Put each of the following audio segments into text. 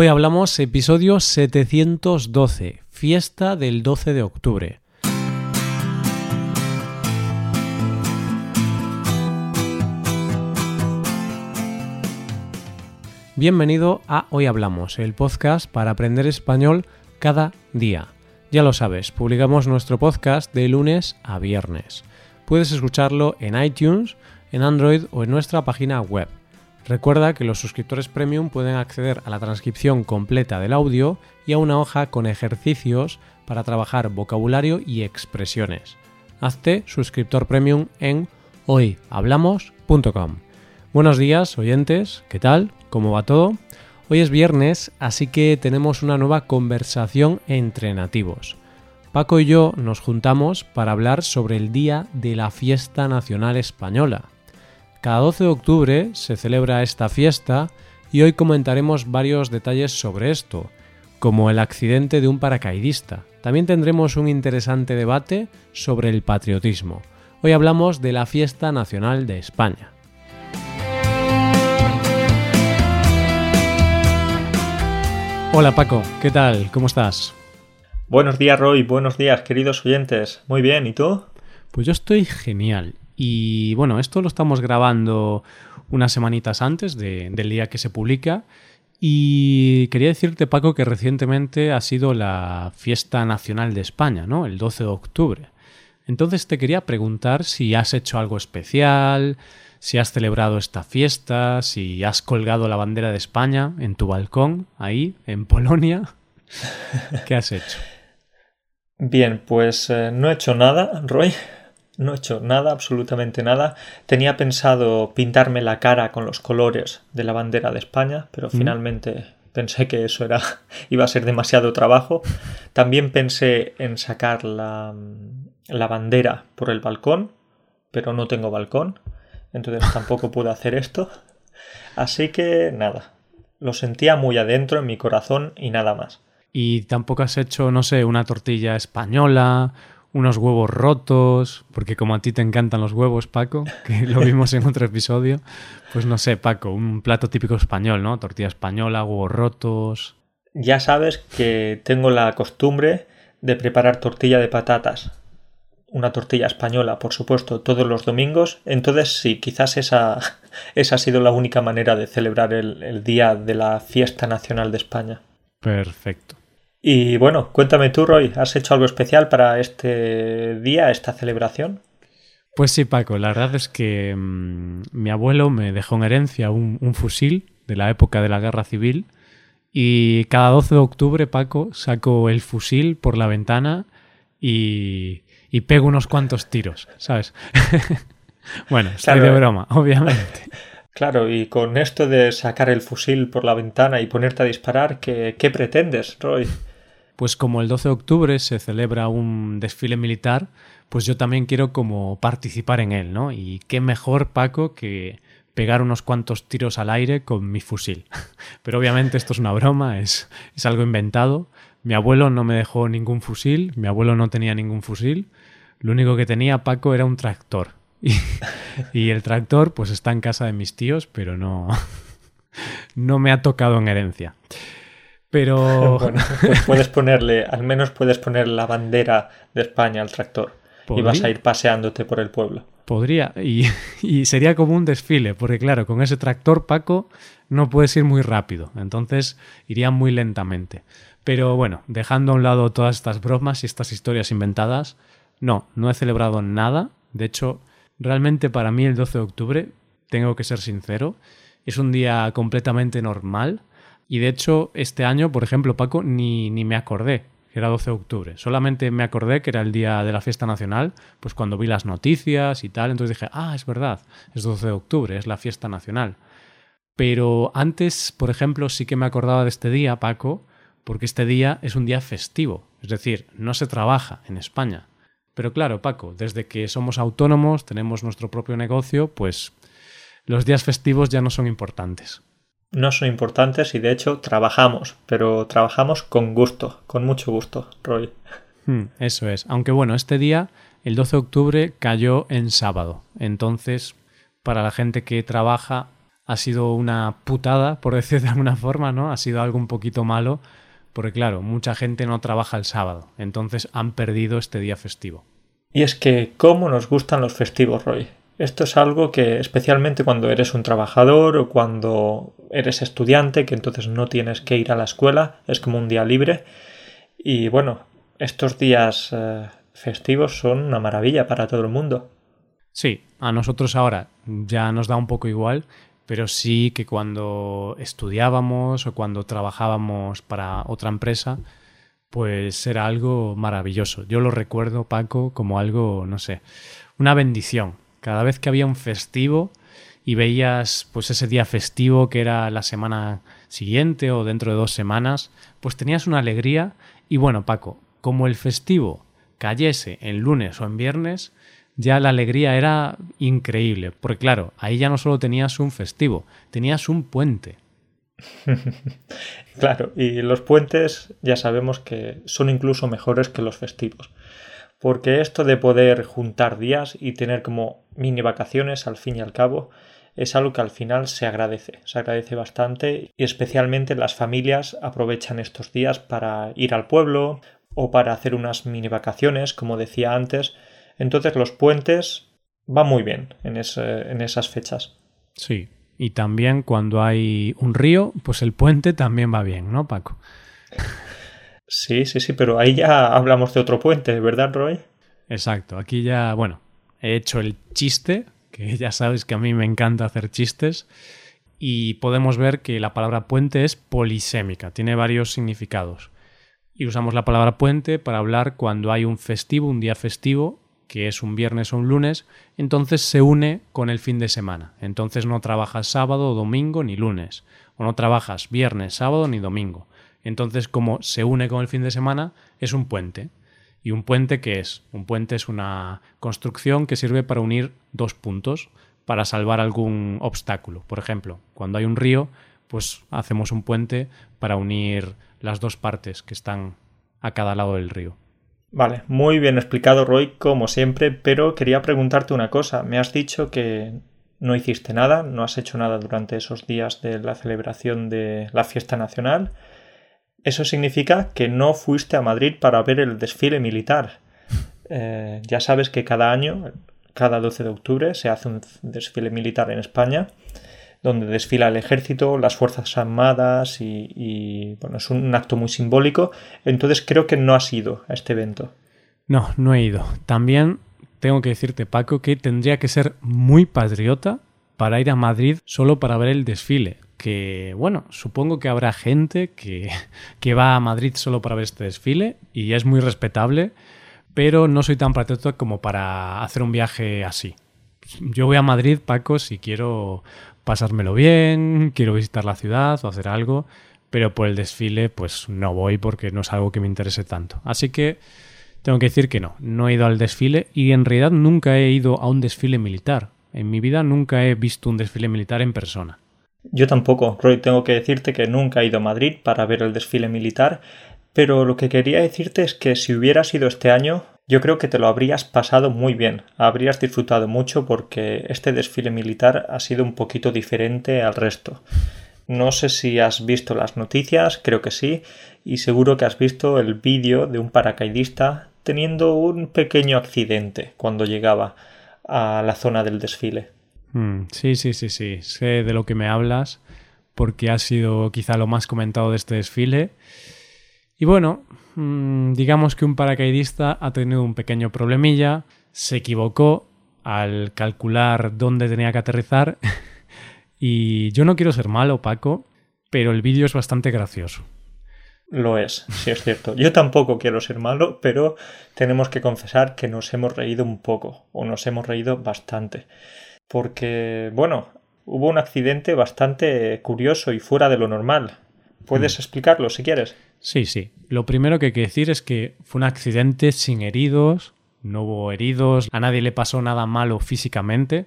Hoy hablamos episodio 712, fiesta del 12 de octubre. Bienvenido a Hoy Hablamos, el podcast para aprender español cada día. Ya lo sabes, publicamos nuestro podcast de lunes a viernes. Puedes escucharlo en iTunes, en Android o en nuestra página web Recuerda que los suscriptores premium pueden acceder a la transcripción completa del audio y a una hoja con ejercicios para trabajar vocabulario y expresiones. Hazte suscriptor premium en hoyhablamos.com. Buenos días, oyentes, ¿qué tal? ¿Cómo va todo? Hoy es viernes, así que tenemos una nueva conversación entre nativos. Paco y yo nos juntamos para hablar sobre el Día de la Fiesta Nacional Española, cada 12 de octubre se celebra esta fiesta y hoy comentaremos varios detalles sobre esto, como el accidente de un paracaidista. También tendremos un interesante debate sobre el patriotismo. Hoy hablamos de la fiesta nacional de España. Hola Paco, ¿qué tal? ¿Cómo estás? Buenos días Roy, buenos días queridos oyentes. Muy bien, ¿y tú? Pues yo estoy genial y bueno, esto lo estamos grabando unas semanitas antes del día que se publica. Y quería decirte, Paco, que recientemente ha sido la fiesta nacional de España, ¿no? El 12 de octubre. Entonces te quería preguntar si has hecho algo especial, si has celebrado esta fiesta, si has colgado la bandera de España en tu balcón, ahí, en Polonia. ¿Qué has hecho? Bien, pues eh, no he hecho nada, Roy no he hecho nada, absolutamente nada. Tenía pensado pintarme la cara con los colores de la bandera de España, pero finalmente pensé que eso era iba a ser demasiado trabajo. También pensé en sacar la, la bandera por el balcón, pero no tengo balcón, entonces tampoco pude hacer esto. Así que nada, lo sentía muy adentro en mi corazón y nada más. ¿Y tampoco has hecho, no sé, una tortilla española unos huevos rotos, porque como a ti te encantan los huevos, Paco, que lo vimos en otro episodio, pues no sé, Paco, un plato típico español, ¿no? Tortilla española, huevos rotos. Ya sabes que tengo la costumbre de preparar tortilla de patatas. Una tortilla española, por supuesto, todos los domingos. Entonces, sí, quizás esa, esa ha sido la única manera de celebrar el, el día de la fiesta nacional de España. Perfecto. Y bueno, cuéntame tú, Roy, ¿has hecho algo especial para este día, esta celebración? Pues sí, Paco, la verdad es que mm, mi abuelo me dejó en herencia un, fusil de la época de la guerra civil y cada 12 de octubre, Paco, saco el fusil por la ventana y, y pego unos cuantos tiros, ¿sabes? bueno, estoy de broma, obviamente. Claro, y con esto de sacar el fusil por la ventana y ponerte a disparar, ¿qué, qué pretendes, Roy? Pues como el 12 de octubre se celebra un desfile militar, pues yo también quiero como participar en él, ¿no? Y qué mejor, Paco, que pegar unos cuantos tiros al aire con mi fusil. Pero obviamente esto es una broma, es, es algo inventado. Mi abuelo no me dejó ningún fusil, mi abuelo no tenía ningún fusil. Lo único que tenía Paco era un tractor. Y, y el tractor pues está en casa de mis tíos, pero no, no me ha tocado en herencia. Pero. bueno, pues puedes ponerle, al menos puedes poner la bandera de España al tractor. Y vas a ir paseándote por el pueblo. Podría. Y, y, sería como un desfile, porque claro, con ese tractor, Paco, no puedes ir muy rápido. Entonces iría muy lentamente. Pero bueno, dejando a un lado todas estas bromas y estas historias inventadas, no, no he celebrado nada. De hecho, realmente para mí el 12 de octubre, tengo que ser sincero, es un día completamente normal y de hecho, este año, por ejemplo, Paco, ni, ni me acordé que era 12 de octubre. Solamente me acordé que era el día de la fiesta nacional, pues cuando vi las noticias y tal, entonces dije, ah, es verdad, es 12 de octubre, es la fiesta nacional. Pero antes, por ejemplo, sí que me acordaba de este día, Paco, porque este día es un día festivo, es decir, no se trabaja en España. Pero claro, Paco, desde que somos autónomos, tenemos nuestro propio negocio, pues los días festivos ya no son importantes no son importantes y de hecho trabajamos, pero trabajamos con gusto, con mucho gusto, Roy. Hmm, eso es. Aunque bueno, este día, el 12 de octubre, cayó en sábado. Entonces, para la gente que trabaja, ha sido una putada, por decir de alguna forma, ¿no? Ha sido algo un poquito malo, porque claro, mucha gente no trabaja el sábado, entonces han perdido este día festivo. Y es que, ¿cómo nos gustan los festivos, Roy? Esto es algo que, especialmente cuando eres un trabajador o cuando eres estudiante, que entonces no tienes que ir a la escuela, es como un día libre. Y bueno, estos días eh, festivos son una maravilla para todo el mundo. Sí, a nosotros ahora ya nos da un poco igual, pero sí que cuando estudiábamos o cuando trabajábamos para otra empresa, pues era algo maravilloso. Yo lo recuerdo, Paco, como algo, no sé, una bendición. Cada vez que había un festivo y veías pues ese día festivo que era la semana siguiente o dentro de dos semanas, pues tenías una alegría. Y bueno, Paco, como el festivo cayese en lunes o en viernes, ya la alegría era increíble, porque claro, ahí ya no solo tenías un festivo, tenías un puente. claro, y los puentes ya sabemos que son incluso mejores que los festivos, porque esto de poder juntar días y tener como mini vacaciones al fin y al cabo es algo que al final se agradece, se agradece bastante y especialmente las familias aprovechan estos días para ir al pueblo o para hacer unas mini vacaciones, como decía antes, entonces los puentes van muy bien en, en esas fechas. Sí, y también cuando hay un río, pues el puente también va bien, ¿no, Paco? Sí, sí, sí, pero ahí ya hablamos de otro puente, ¿verdad, Roy? Exacto, aquí ya, bueno, he hecho el chiste, que ya sabes que a mí me encanta hacer chistes, y podemos ver que la palabra puente es polisémica, tiene varios significados. Y usamos la palabra puente para hablar cuando hay un festivo, un día festivo, que es un viernes o un lunes, entonces se une con el fin de semana. Entonces no trabajas sábado, domingo ni lunes, o no trabajas viernes, sábado ni domingo. Entonces como se une con el fin de semana, es un puente. ¿Y un puente qué es? Un puente es una construcción que sirve para unir dos puntos, para salvar algún obstáculo. Por ejemplo, cuando hay un río, pues hacemos un puente para unir las dos partes que están a cada lado del río. Vale, muy bien explicado Roy, como siempre, pero quería preguntarte una cosa. Me has dicho que no hiciste nada, no has hecho nada durante esos días de la celebración de la fiesta nacional. Eso significa que no fuiste a Madrid para ver el desfile militar. Eh, ya sabes que cada año, cada 12 de octubre, se hace un desfile militar en España donde desfila el ejército, las fuerzas armadas y, bueno, es un acto muy simbólico. Entonces creo que no has ido a este evento. No, no he ido. También tengo que decirte, Paco, que tendría que ser muy patriota para ir a Madrid solo para ver el desfile. Que, bueno, supongo que habrá gente que, va a Madrid solo para ver este desfile y es muy respetable, pero no soy tan patriota como para hacer un viaje así. Yo voy a Madrid, Paco, si quiero pasármelo bien, quiero visitar la ciudad o hacer algo, pero por el desfile pues no voy porque no es algo que me interese tanto. Así que tengo que decir que no, no he ido al desfile y en realidad nunca he ido a un desfile militar. En mi vida nunca he visto un desfile militar en persona. Yo tampoco, Roy, tengo que decirte que nunca he ido a Madrid para ver el desfile militar, pero lo que quería decirte es que si hubieras ido este año, yo creo que te lo habrías pasado muy bien, habrías disfrutado mucho porque este desfile militar ha sido un poquito diferente al resto. No sé si has visto las noticias, creo que sí, y seguro que has visto el vídeo de un paracaidista teniendo un pequeño accidente cuando llegaba a la zona del desfile. Mm, sí, sí, sí, sí, sé de lo que me hablas porque ha sido quizá lo más comentado de este desfile. Y bueno, Mm, digamos que un paracaidista ha tenido un pequeño problemilla, se equivocó al calcular dónde tenía que aterrizar y yo no quiero ser malo, Paco, pero el vídeo es bastante gracioso. Lo es, sí es cierto. Yo tampoco quiero ser malo, pero tenemos que confesar que nos hemos reído un poco, o nos hemos reído bastante. Porque, bueno, hubo un accidente bastante curioso y fuera de lo normal. ¿Puedes mm. explicarlo si quieres? Sí, sí. Lo primero que hay que decir es que fue un accidente sin heridos, no hubo heridos, a nadie le pasó nada malo físicamente.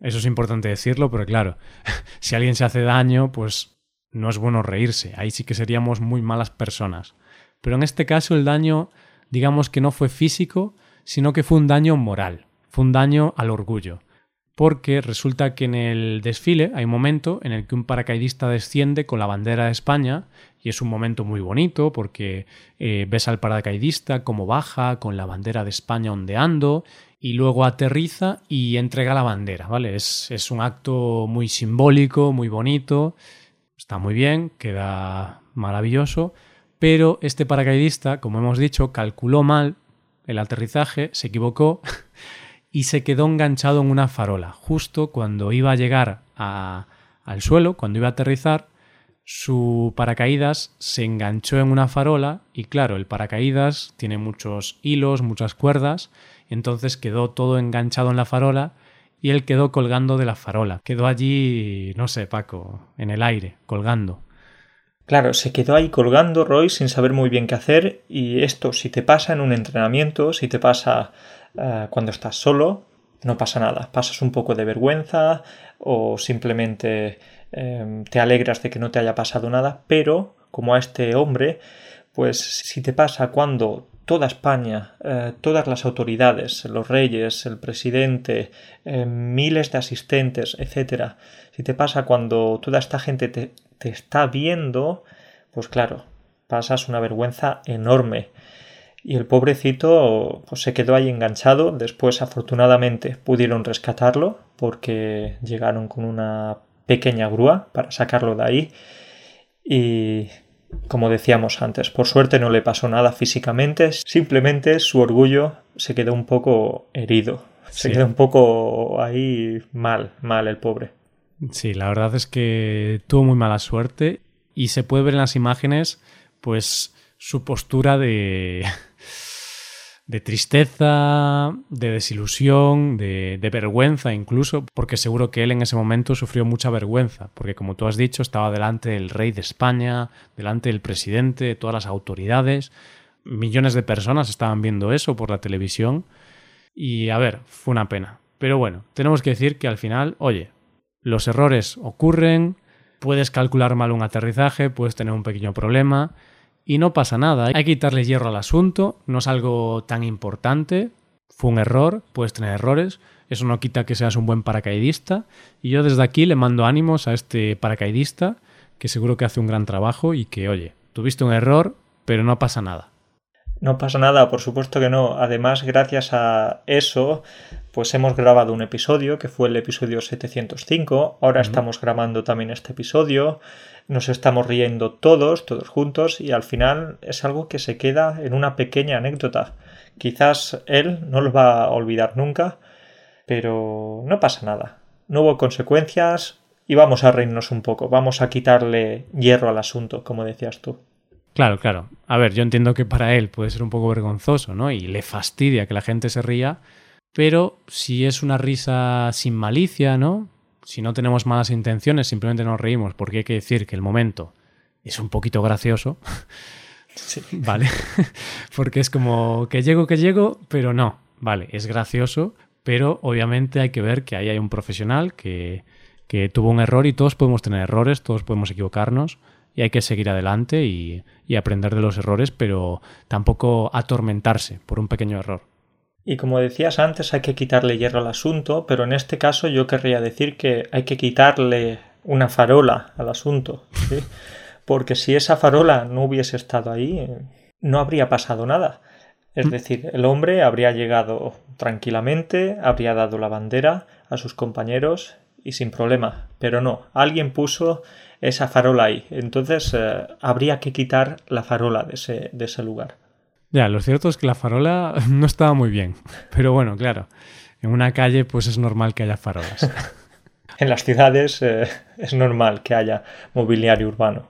Eso es importante decirlo, pero claro, si alguien se hace daño, pues no es bueno reírse. Ahí sí que seríamos muy malas personas. Pero en este caso el daño, digamos que no fue físico, sino que fue un daño moral, fue un daño al orgullo. Porque resulta que en el desfile hay un momento en el que un paracaidista desciende con la bandera de España y es un momento muy bonito porque eh, ves al paracaidista cómo baja con la bandera de España ondeando y luego aterriza y entrega la bandera, ¿vale? Es, es un acto muy simbólico, muy bonito, está muy bien, queda maravilloso, pero este paracaidista, como hemos dicho, calculó mal el aterrizaje, se equivocó y se quedó enganchado en una farola. Justo cuando iba a llegar al suelo, cuando iba a aterrizar, su paracaídas se enganchó en una farola y claro, el paracaídas tiene muchos hilos, muchas cuerdas, entonces quedó todo enganchado en la farola y él quedó colgando de la farola. Quedó allí, no sé, Paco, en el aire, colgando. Claro, se quedó ahí colgando Roy sin saber muy bien qué hacer y esto si te pasa en un entrenamiento, si te pasa eh, cuando estás solo, no pasa nada. Pasas un poco de vergüenza o simplemente em, te alegras de que no te haya pasado nada, pero como a este hombre, pues si te pasa cuando toda España, eh, todas las autoridades, los reyes, el presidente, eh, miles de asistentes, etcétera, si te pasa cuando toda esta gente te, te está viendo, pues claro, pasas una vergüenza enorme y el pobrecito pues, se quedó ahí enganchado. Después, afortunadamente, pudieron rescatarlo porque llegaron con una pequeña grúa para sacarlo de ahí. Y como decíamos antes, por suerte no le pasó nada físicamente, simplemente su orgullo se quedó un poco herido. Se quedó un poco ahí mal, mal el pobre. Sí, la verdad es que tuvo muy mala suerte y se puede ver en las imágenes, pues su postura de de tristeza, de desilusión, de, vergüenza incluso, porque seguro que él en ese momento sufrió mucha vergüenza, porque como tú has dicho, estaba delante del rey de España, delante del presidente, de todas las autoridades, millones de personas estaban viendo eso por la televisión, y a ver, fue una pena. Pero bueno, tenemos que decir que al final, oye, los errores ocurren, puedes calcular mal un aterrizaje, puedes tener un pequeño problema, y no pasa nada. Hay que quitarle hierro al asunto, no es algo tan importante, fue un error, puedes tener errores, eso no quita que seas un buen paracaidista y yo desde aquí le mando ánimos a este paracaidista que seguro que hace un gran trabajo y que, oye, tuviste un error, pero no pasa nada. No pasa nada, por supuesto que no. Además, gracias a eso, pues hemos grabado un episodio que fue el episodio 705. Ahora estamos grabando también este episodio nos estamos riendo todos, todos juntos, y al final es algo que se queda en una pequeña anécdota. Quizás él no lo va a olvidar nunca, pero no pasa nada. No hubo consecuencias y vamos a reírnos un poco, vamos a quitarle hierro al asunto, como decías tú. Claro, claro. A ver, yo entiendo que para él puede ser un poco vergonzoso, ¿no? Y le fastidia que la gente se ría, pero si es una risa sin malicia, ¿no? Si no tenemos malas intenciones, simplemente nos reímos, porque hay que decir que el momento es un poquito gracioso. Vale. porque es como que llego, que llego, pero no. Vale, es gracioso, pero obviamente hay que ver que ahí hay un profesional que, que tuvo un error y todos podemos tener errores, todos podemos equivocarnos y hay que seguir adelante y, y aprender de los errores, pero tampoco atormentarse por un pequeño error. Y como decías antes, hay que quitarle hierro al asunto, pero en este caso yo querría decir que hay que quitarle una farola al asunto, porque si esa farola no hubiese estado ahí, no habría pasado nada. Es mm. decir, el hombre habría llegado tranquilamente, habría dado la bandera a sus compañeros y sin problema. Pero no, alguien puso esa farola ahí. Entonces eh, habría que quitar la farola de ese, de ese lugar. Ya, lo cierto es que la farola no estaba muy bien. Pero bueno, claro, en una calle pues es normal que haya farolas. en las ciudades eh, es normal que haya mobiliario urbano.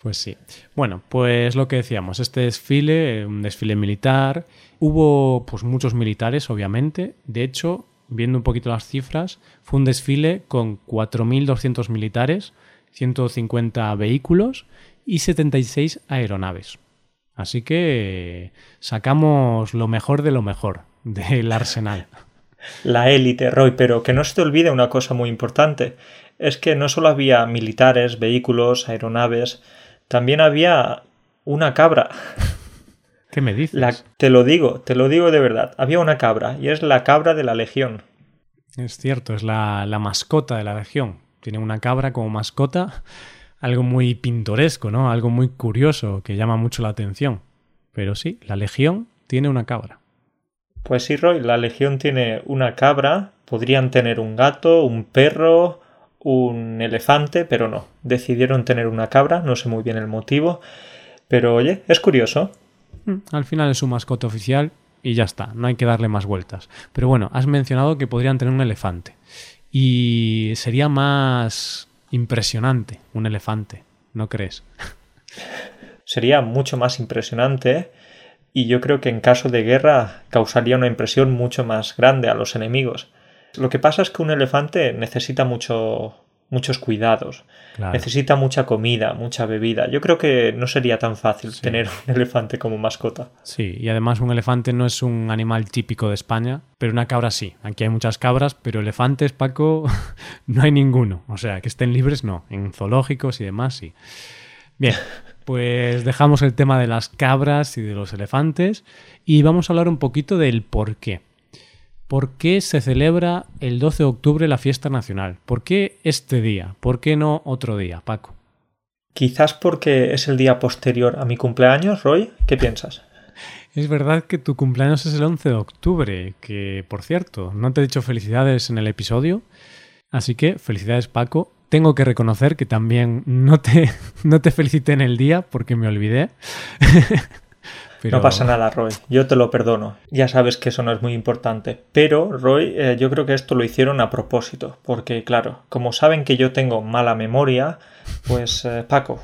Pues sí. Bueno, pues lo que decíamos, este desfile, un desfile militar, hubo pues muchos militares, obviamente. De hecho, viendo un poquito las cifras, fue un desfile con 4.200 militares, 150 vehículos y 76 aeronaves. Así que sacamos lo mejor de lo mejor del arsenal. La élite, Roy, pero que no se te olvide una cosa muy importante. Es que no solo había militares, vehículos, aeronaves, también había una cabra. ¿Qué me dices? te lo digo, te lo digo de verdad. Había una cabra y es la cabra de la Legión. Es cierto, es la, la mascota de la región. Tiene una cabra como mascota, algo muy pintoresco, ¿no? Algo muy curioso que llama mucho la atención. Pero sí, la legión tiene una cabra. Pues sí, Roy, la legión tiene una cabra, podrían tener un gato, un perro, un elefante, pero no. Decidieron tener una cabra, no sé muy bien el motivo. Pero oye, es curioso. Mm, al final es su mascota oficial y ya está, no hay que darle más vueltas. Pero bueno, has mencionado que podrían tener un elefante. Y sería más impresionante un elefante, ¿no crees? Sería mucho más impresionante y yo creo que en caso de guerra causaría una impresión mucho más grande a los enemigos. Lo que pasa es que un elefante necesita mucho, muchos cuidados, necesita mucha comida, mucha bebida. Yo creo que no sería tan fácil tener un elefante como mascota. Sí, y además un elefante no es un animal típico de España, pero una cabra sí. Aquí hay muchas cabras, pero elefantes, Paco, no hay ninguno. O sea, que estén libres no, en zoológicos y demás sí. Bien, pues dejamos el tema de las cabras y de los elefantes y vamos a hablar un poquito del por qué. ¿Por qué se celebra el 12 de octubre la fiesta nacional? ¿Por qué este día? ¿Por qué no otro día, Paco? Quizás porque es el día posterior a mi cumpleaños, Roy. ¿Qué piensas? Es verdad que tu cumpleaños es el 11 de octubre, que por cierto, no te he dicho felicidades en el episodio, así que felicidades Paco. Tengo que reconocer que también no te, no te felicité en el día porque me olvidé. No pasa nada, Roy. Yo te lo perdono. Ya sabes que eso no es muy importante. Pero, Roy, eh, yo creo que esto lo hicieron a propósito. Porque, claro, como saben que yo tengo mala memoria, pues, eh, Paco,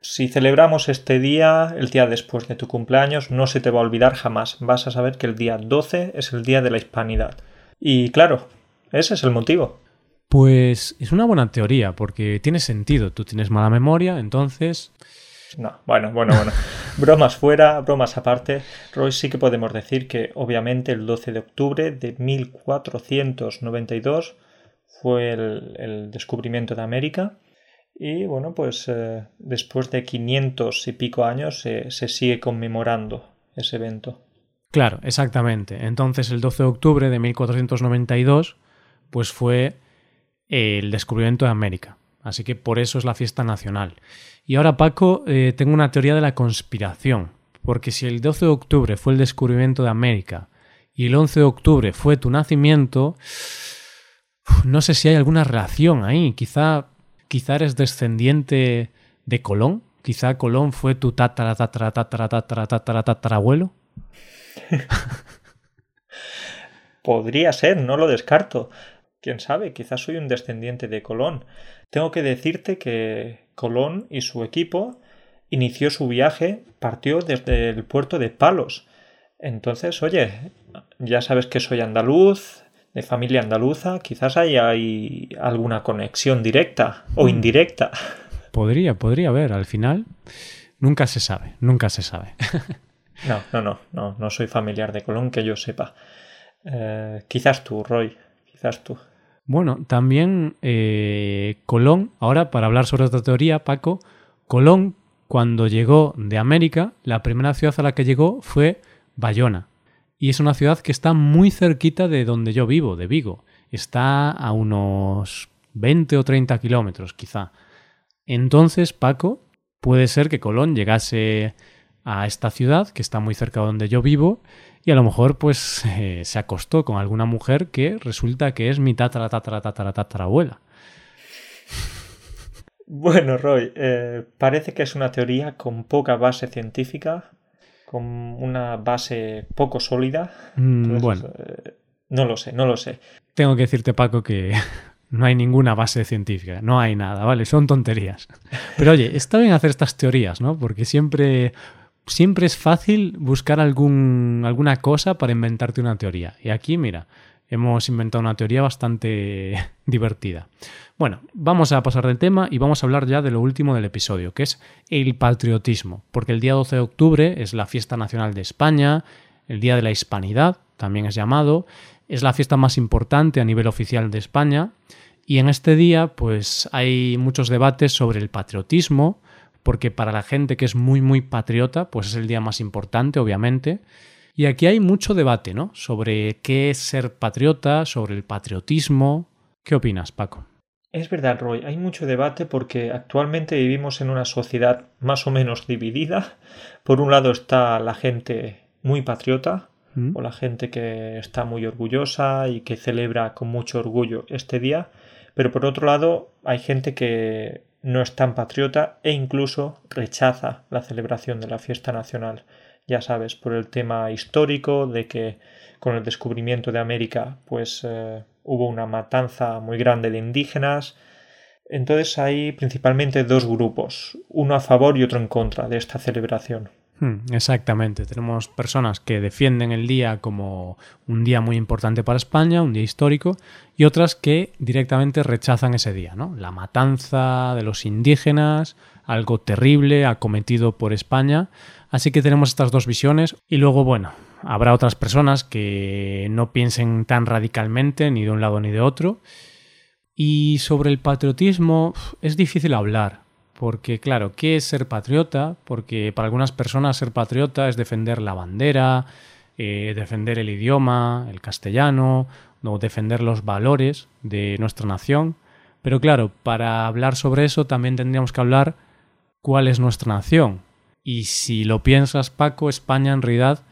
si celebramos este día, el día después de tu cumpleaños, no se te va a olvidar jamás. Vas a saber que el día 12 es el día de la hispanidad. Y claro, ese es el motivo. Pues es una buena teoría, porque tiene sentido. Tú tienes mala memoria, entonces no, bueno, bueno, bueno. bromas fuera, bromas aparte. Roy sí que podemos decir que obviamente el 12 de octubre de 1492 fue el, descubrimiento de América. Y bueno, pues eh, después de 500 y pico años se sigue conmemorando ese evento. Claro, exactamente. Entonces el 12 de octubre de 1492 pues fue el descubrimiento de América. Así que por eso es la fiesta nacional. Y ahora, Paco, eh, tengo una teoría de la conspiración. Porque si el 12 de octubre fue el descubrimiento de América y el 11 de octubre fue tu nacimiento, no sé si hay alguna relación ahí. Quizá, quizá eres descendiente de Colón. Quizá Colón fue tu tatara, tatara, tatara, tatara, tatara, tatarabuelo. Podría ser, no lo descarto. Quién sabe, quizás soy un descendiente de Colón. Tengo que decirte que Colón y su equipo inició su viaje, partió desde el puerto de Palos. Entonces, oye, ya sabes que soy andaluz, de familia andaluza, quizás haya hay alguna conexión directa o mm. indirecta. Podría, podría haber, al final nunca se sabe, nunca se sabe. no, no, no, no, no soy familiar de Colón que yo sepa. Eh, quizás tú, Roy, quizás tú. Bueno, también eh, Colón, ahora para hablar sobre esta teoría, Paco, Colón cuando llegó de América, la primera ciudad a la que llegó fue Bayona. Y es una ciudad que está muy cerquita de donde yo vivo, de Vigo. Está a unos 20 o 30 kilómetros, quizá. Entonces, Paco, puede ser que Colón llegase a esta ciudad, que está muy cerca de donde yo vivo, y a lo mejor pues eh, se acostó con alguna mujer que resulta que es mi tatara tatara tatara tatarabuela. Bueno, Roy, eh, parece que es una teoría con poca base científica, con una base poco sólida. Mm, bueno. Eh, no lo sé, no lo sé. Tengo que decirte, Paco, que no hay ninguna base científica, no hay nada, ¿vale? Son tonterías. Pero oye, está bien hacer estas teorías, ¿no? Porque siempre siempre es fácil buscar alguna cosa para inventarte una teoría. Y aquí, mira, hemos inventado una teoría bastante divertida. Bueno, vamos a pasar del tema y vamos a hablar ya de lo último del episodio, que es el patriotismo, porque el día 12 de octubre es la fiesta nacional de España, el Día de la Hispanidad, también es llamado, es la fiesta más importante a nivel oficial de España, y en este día pues hay muchos debates sobre el patriotismo, porque para la gente que es muy, muy patriota, pues es el día más importante, obviamente. Y aquí hay mucho debate, ¿no? Sobre qué es ser patriota, sobre el patriotismo. ¿Qué opinas, Paco? Es verdad, Roy, hay mucho debate porque actualmente vivimos en una sociedad más o menos dividida. Por un lado está la gente muy patriota, o la gente que está muy orgullosa y que celebra con mucho orgullo este día, pero por otro lado hay gente que no es tan patriota e incluso rechaza la celebración de la fiesta nacional. Ya sabes, por el tema histórico de que con el descubrimiento de América pues eh, hubo una matanza muy grande de indígenas. Entonces hay principalmente dos grupos, uno a favor y otro en contra de esta celebración. Hmm, exactamente. Tenemos personas que defienden el día como un día muy importante para España, un día histórico, y otras que directamente rechazan ese día, ¿no? La matanza de los indígenas, algo terrible acometido por España. Así que tenemos estas dos visiones. Y luego, bueno, habrá otras personas que no piensen tan radicalmente ni de un lado ni de otro. Y sobre el patriotismo es difícil hablar, porque, claro, ¿qué es ser patriota? Porque para algunas personas ser patriota es defender la bandera, eh, defender el idioma, el castellano, o defender los valores de nuestra nación. Pero claro, para hablar sobre eso también tendríamos que hablar cuál es nuestra nación. Y si lo piensas, Paco, España en realidad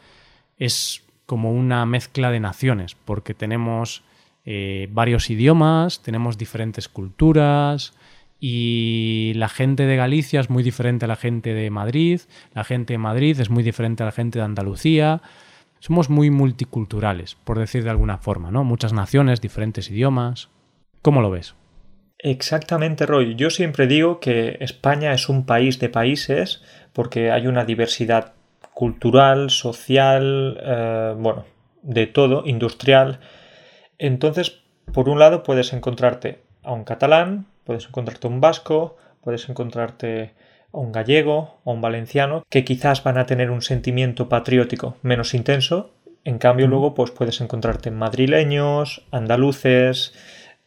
es como una mezcla de naciones, porque tenemos eh, varios idiomas, tenemos diferentes culturas, y la gente de Galicia es muy diferente a la gente de Madrid, la gente de Madrid es muy diferente a la gente de Andalucía. Somos muy multiculturales, por decir de alguna forma, ¿no? Muchas naciones, diferentes idiomas. ¿Cómo lo ves? Exactamente, Roy. Yo siempre digo que España es un país de países porque hay una diversidad cultural, social, eh, bueno, de todo, industrial. Entonces, por un lado puedes encontrarte a un catalán, puedes encontrarte un vasco, puedes encontrarte a un gallego o un valenciano que quizás van a tener un sentimiento patriótico menos intenso. En cambio, luego pues puedes encontrarte madrileños, andaluces,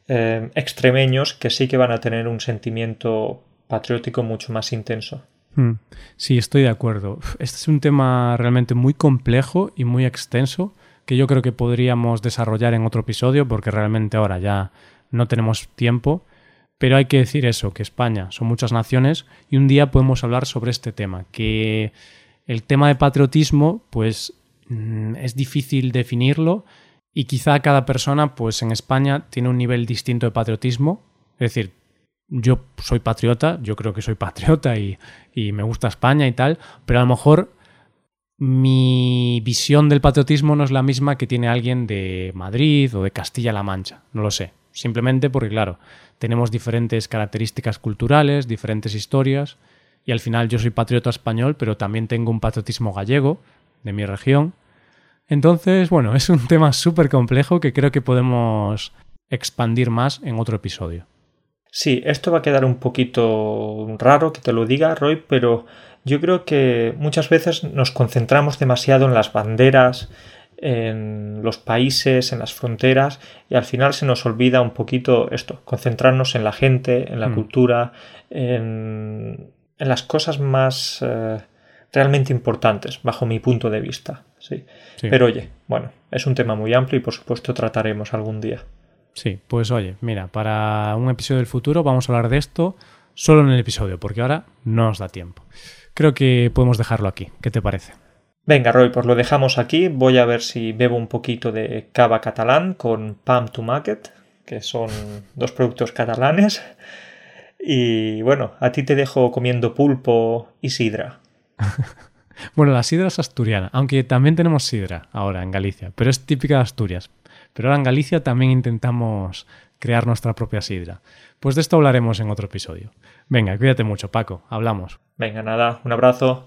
eh, extremeños que sí que van a tener un sentimiento patriótico mucho más intenso. Hmm. Sí, estoy de acuerdo. Este es un tema realmente muy complejo y muy extenso que yo creo que podríamos desarrollar en otro episodio porque realmente ahora ya no tenemos tiempo. Pero hay que decir eso, que España son muchas naciones y un día podemos hablar sobre este tema, que el tema de patriotismo pues mm, es difícil definirlo y quizá cada persona pues en España tiene un nivel distinto de patriotismo, es decir, yo soy patriota, yo creo que soy patriota y, y me gusta España y tal, pero a lo mejor mi visión del patriotismo no es la misma que tiene alguien de Madrid o de Castilla-La Mancha, no lo sé, simplemente porque claro, tenemos diferentes características culturales, diferentes historias, y al final yo soy patriota español, pero también tengo un patriotismo gallego de mi región. Entonces, bueno, es un tema súper complejo que creo que podemos expandir más en otro episodio. Sí, esto va a quedar un poquito raro que te lo diga, Roy, pero yo creo que muchas veces nos concentramos demasiado en las banderas, en los países, en las fronteras, y al final se nos olvida un poquito esto, concentrarnos en la gente, en la mm. cultura, en, en, las cosas más eh, realmente importantes, bajo mi punto de vista. ¿sí? Pero oye, bueno, es un tema muy amplio y por supuesto trataremos algún día. Sí, pues oye, mira, para un episodio del futuro vamos a hablar de esto solo en el episodio, porque ahora no nos da tiempo. Creo que podemos dejarlo aquí. ¿Qué te parece? Venga, Roy, pues lo dejamos aquí. Voy a ver si bebo un poquito de cava catalán con Pam to Market, que son dos productos catalanes. Y bueno, a ti te dejo comiendo pulpo y sidra. bueno, la sidra es asturiana, aunque también tenemos sidra ahora en Galicia, pero es típica de Asturias. Pero ahora en Galicia también intentamos crear nuestra propia sidra. Pues de esto hablaremos en otro episodio. Venga, cuídate mucho, Paco. Hablamos. Venga, nada, un abrazo.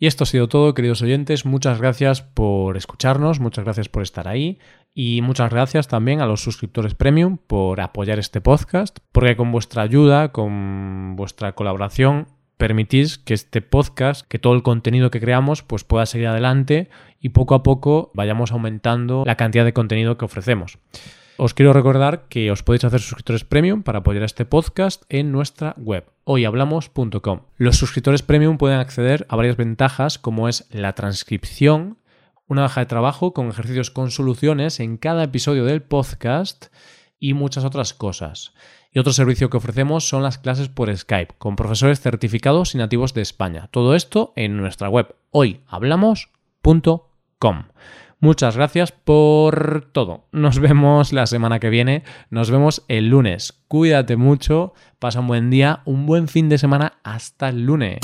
Y esto ha sido todo, queridos oyentes. Muchas gracias por escucharnos, muchas gracias por estar ahí y muchas gracias también a los suscriptores premium por apoyar este podcast, porque con vuestra ayuda, con vuestra colaboración, permitís que este podcast, que todo el contenido que creamos, pues pueda seguir adelante y poco a poco vayamos aumentando la cantidad de contenido que ofrecemos. Os quiero recordar que os podéis hacer suscriptores premium para apoyar este podcast en nuestra web hoyhablamos.com. Los suscriptores premium pueden acceder a varias ventajas como es la transcripción una hoja de trabajo con ejercicios con soluciones en cada episodio del podcast y muchas otras cosas. Y otro servicio que ofrecemos son las clases por Skype, con profesores certificados y nativos de España. Todo esto en nuestra web hoyhablamos.com. Muchas gracias por todo. Nos vemos la semana que viene. Nos vemos el lunes. Cuídate mucho. Pasa un buen día, un buen fin de semana. Hasta el lunes.